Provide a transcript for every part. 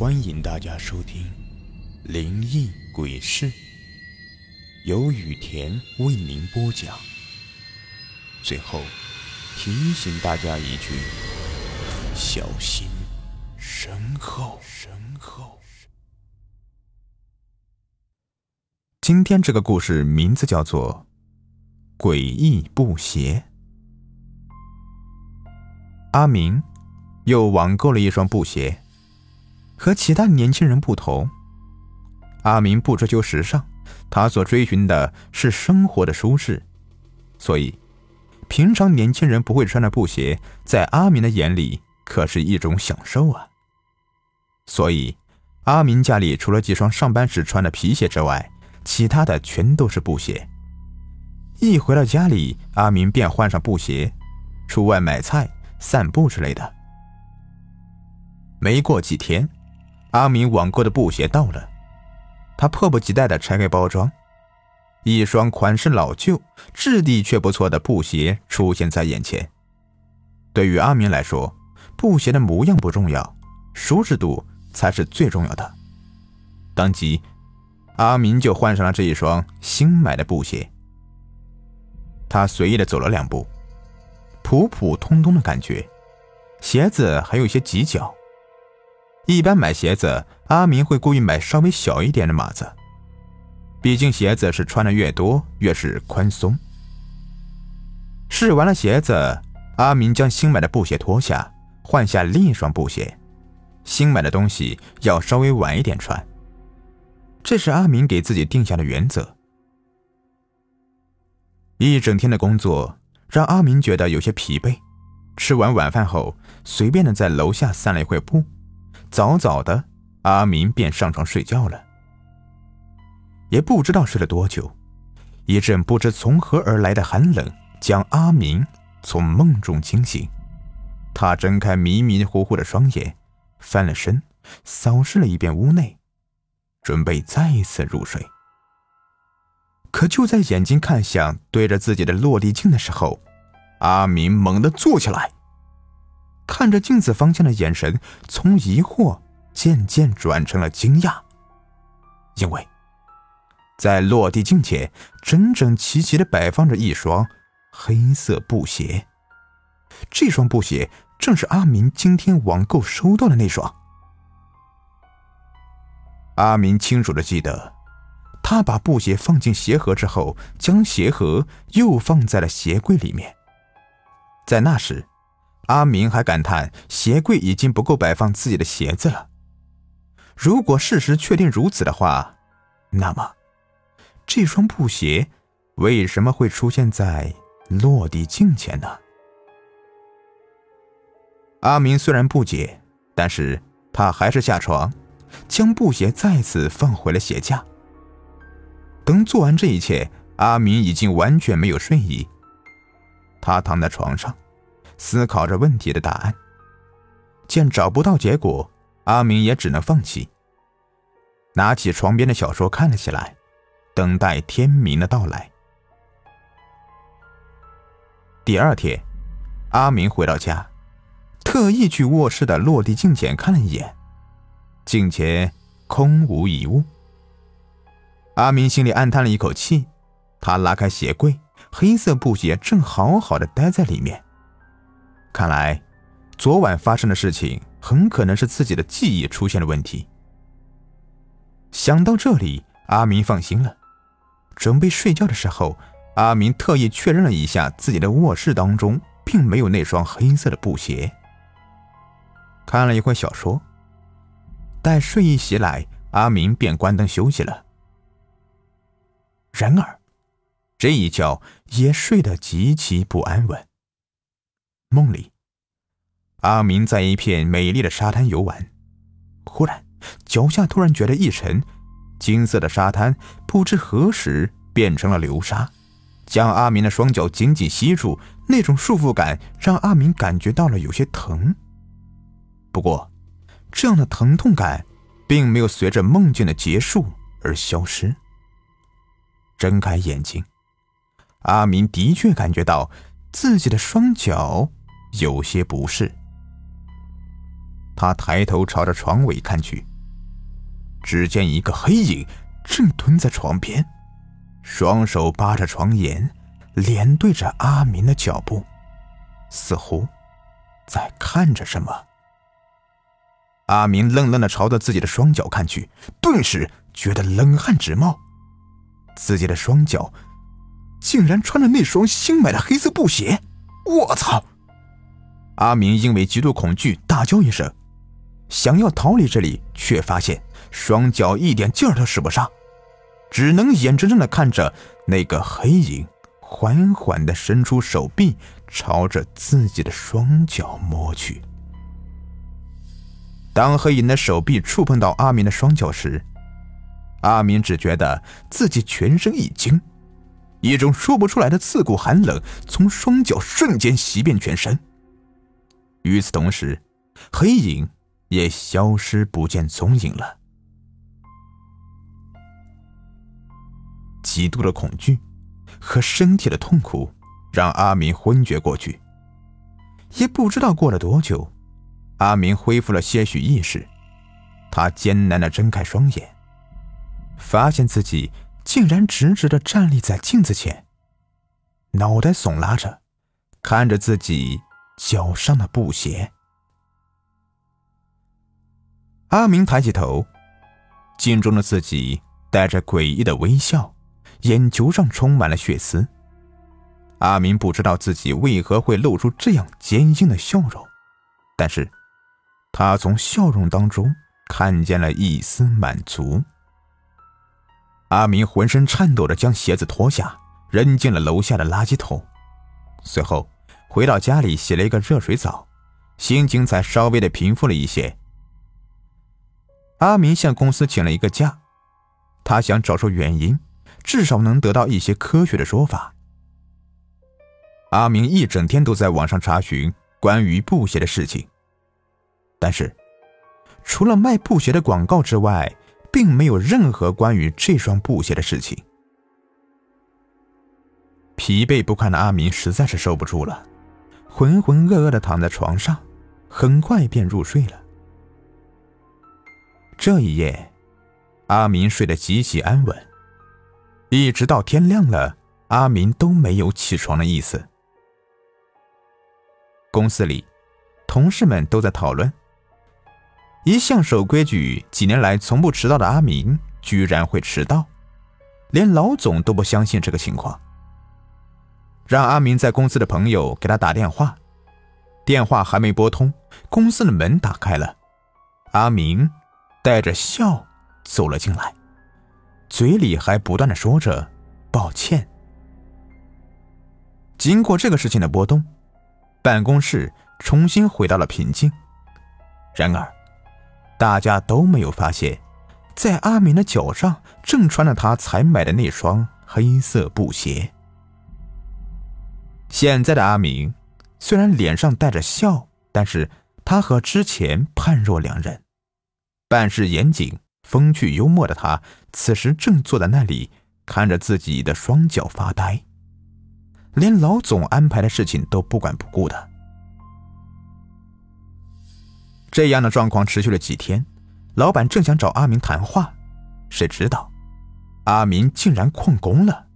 欢迎大家收听《灵异鬼事》，由雨田为您播讲。最后提醒大家一句：小心身后。身后。今天这个故事名字叫做《诡异布鞋》。阿明又网购了一双布鞋。和其他年轻人不同，阿明不追求时尚，他所追寻的是生活的舒适，所以，平常年轻人不会穿的布鞋，在阿明的眼里可是一种享受啊。所以，阿明家里除了几双上班时穿的皮鞋之外，其他的全都是布鞋。一回到家里，阿明便换上布鞋，出外买菜、散步之类的。没过几天。阿明网购的布鞋到了，他迫不及待地拆开包装，一双款式老旧、质地却不错的布鞋出现在眼前。对于阿明来说，布鞋的模样不重要，舒适度才是最重要的。当即，阿明就换上了这一双新买的布鞋。他随意地走了两步，普普通通的感觉，鞋子还有些挤脚。一般买鞋子，阿明会故意买稍微小一点的码子，毕竟鞋子是穿的越多越是宽松。试完了鞋子，阿明将新买的布鞋脱下，换下另一双布鞋。新买的东西要稍微晚一点穿，这是阿明给自己定下的原则。一整天的工作让阿明觉得有些疲惫，吃完晚饭后，随便的在楼下散了一会步。早早的，阿明便上床睡觉了。也不知道睡了多久，一阵不知从何而来的寒冷将阿明从梦中惊醒。他睁开迷迷糊糊的双眼，翻了身，扫视了一遍屋内，准备再一次入睡。可就在眼睛看向对着自己的落地镜的时候，阿明猛地坐起来。看着镜子方向的眼神从疑惑渐渐转成了惊讶，因为，在落地镜前整整齐齐的摆放着一双黑色布鞋。这双布鞋正是阿明今天网购收到的那双。阿明清楚的记得，他把布鞋放进鞋盒之后，将鞋盒又放在了鞋柜里面。在那时。阿明还感叹鞋柜已经不够摆放自己的鞋子了。如果事实确定如此的话，那么这双布鞋为什么会出现在落地镜前呢？阿明虽然不解，但是他还是下床，将布鞋再次放回了鞋架。等做完这一切，阿明已经完全没有睡意。他躺在床上。思考着问题的答案，见找不到结果，阿明也只能放弃。拿起床边的小说看了起来，等待天明的到来。第二天，阿明回到家，特意去卧室的落地镜前看了一眼，镜前空无一物。阿明心里暗叹了一口气，他拉开鞋柜，黑色布鞋正好好的待在里面。看来，昨晚发生的事情很可能是自己的记忆出现了问题。想到这里，阿明放心了。准备睡觉的时候，阿明特意确认了一下自己的卧室当中并没有那双黑色的布鞋。看了一会小说，待睡意袭来，阿明便关灯休息了。然而，这一觉也睡得极其不安稳。梦里，阿明在一片美丽的沙滩游玩，忽然脚下突然觉得一沉，金色的沙滩不知何时变成了流沙，将阿明的双脚紧紧吸住。那种束缚感让阿明感觉到了有些疼。不过，这样的疼痛感并没有随着梦境的结束而消失。睁开眼睛，阿明的确感觉到自己的双脚。有些不适，他抬头朝着床尾看去，只见一个黑影正蹲在床边，双手扒着床沿，脸对着阿明的脚步，似乎在看着什么。阿明愣愣的朝着自己的双脚看去，顿时觉得冷汗直冒。自己的双脚竟然穿着那双新买的黑色布鞋！我操！阿明因为极度恐惧大叫一声，想要逃离这里，却发现双脚一点劲儿都使不上，只能眼睁睁的看着那个黑影缓缓的伸出手臂，朝着自己的双脚摸去。当黑影的手臂触碰到阿明的双脚时，阿明只觉得自己全身一惊，一种说不出来的刺骨寒冷从双脚瞬间袭遍全身。与此同时，黑影也消失不见踪影了。极度的恐惧和身体的痛苦让阿明昏厥过去，也不知道过了多久。阿明恢复了些许意识，他艰难的睁开双眼，发现自己竟然直直的站立在镜子前，脑袋耸拉着，看着自己脚上的布鞋。阿明抬起头，镜中的自己带着诡异的微笑，眼球上充满了血丝。阿明不知道自己为何会露出这样坚硬的笑容，但是。他从笑容当中看见了一丝满足。阿明浑身颤抖着将鞋子脱下，扔进了楼下的垃圾桶，随后回到家里洗了一个热水澡，心情才稍微的平复了一些。阿明向公司请了一个假，他想找出原因，至少能得到一些科学的说法。阿明一整天都在网上查询关于布鞋的事情。但是，除了卖布鞋的广告之外，并没有任何关于这双布鞋的事情。疲惫不堪的阿明实在是受不住了，浑浑噩噩的躺在床上，很快便入睡了。这一夜，阿明睡得极其安稳，一直到天亮了，阿明都没有起床的意思。公司里，同事们都在讨论。一向守规矩、几年来从不迟到的阿明，居然会迟到，连老总都不相信这个情况。让阿明在公司的朋友给他打电话，电话还没拨通，公司的门打开了，阿明带着笑走了进来，嘴里还不断的说着抱歉。经过这个事情的波动，办公室重新回到了平静。然而。大家都没有发现，在阿明的脚上正穿着他才买的那双黑色布鞋。现在的阿明虽然脸上带着笑，但是他和之前判若两人。办事严谨、风趣幽默的他，此时正坐在那里看着自己的双脚发呆，连老总安排的事情都不管不顾的。这样的状况持续了几天，老板正想找阿明谈话，谁知道阿明竟然旷工了。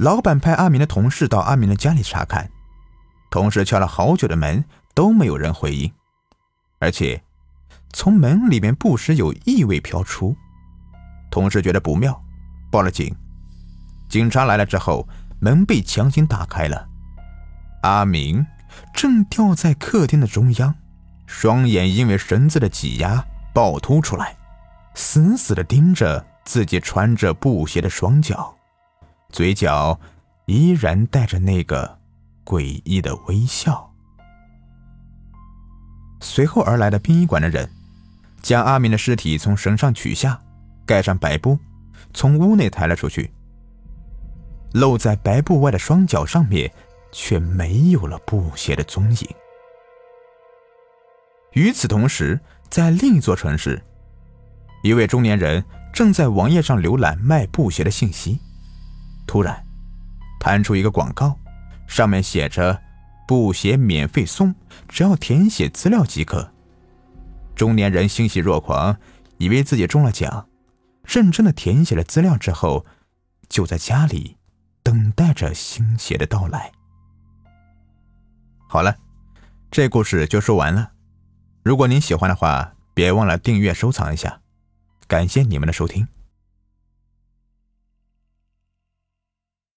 老板派阿明的同事到阿明的家里查看，同事敲了好久的门都没有人回应，而且从门里面不时有异味飘出。同事觉得不妙，报了警。警察来了之后，门被强行打开了，阿明。正吊在客厅的中央，双眼因为绳子的挤压暴突出来，死死的盯着自己穿着布鞋的双脚，嘴角依然带着那个诡异的微笑。随后而来的殡仪馆的人，将阿明的尸体从绳上取下，盖上白布，从屋内抬了出去。露在白布外的双脚上面。却没有了布鞋的踪影。与此同时，在另一座城市，一位中年人正在网页上浏览卖布鞋的信息，突然弹出一个广告，上面写着：“布鞋免费送，只要填写资料即可。中年人欣喜若狂，以为自己中了奖，认真的填写了资料之后，就在家里等待着新鞋的到来。好了，这故事就说完了。如果您喜欢的话，别忘了订阅、收藏一下。感谢你们的收听。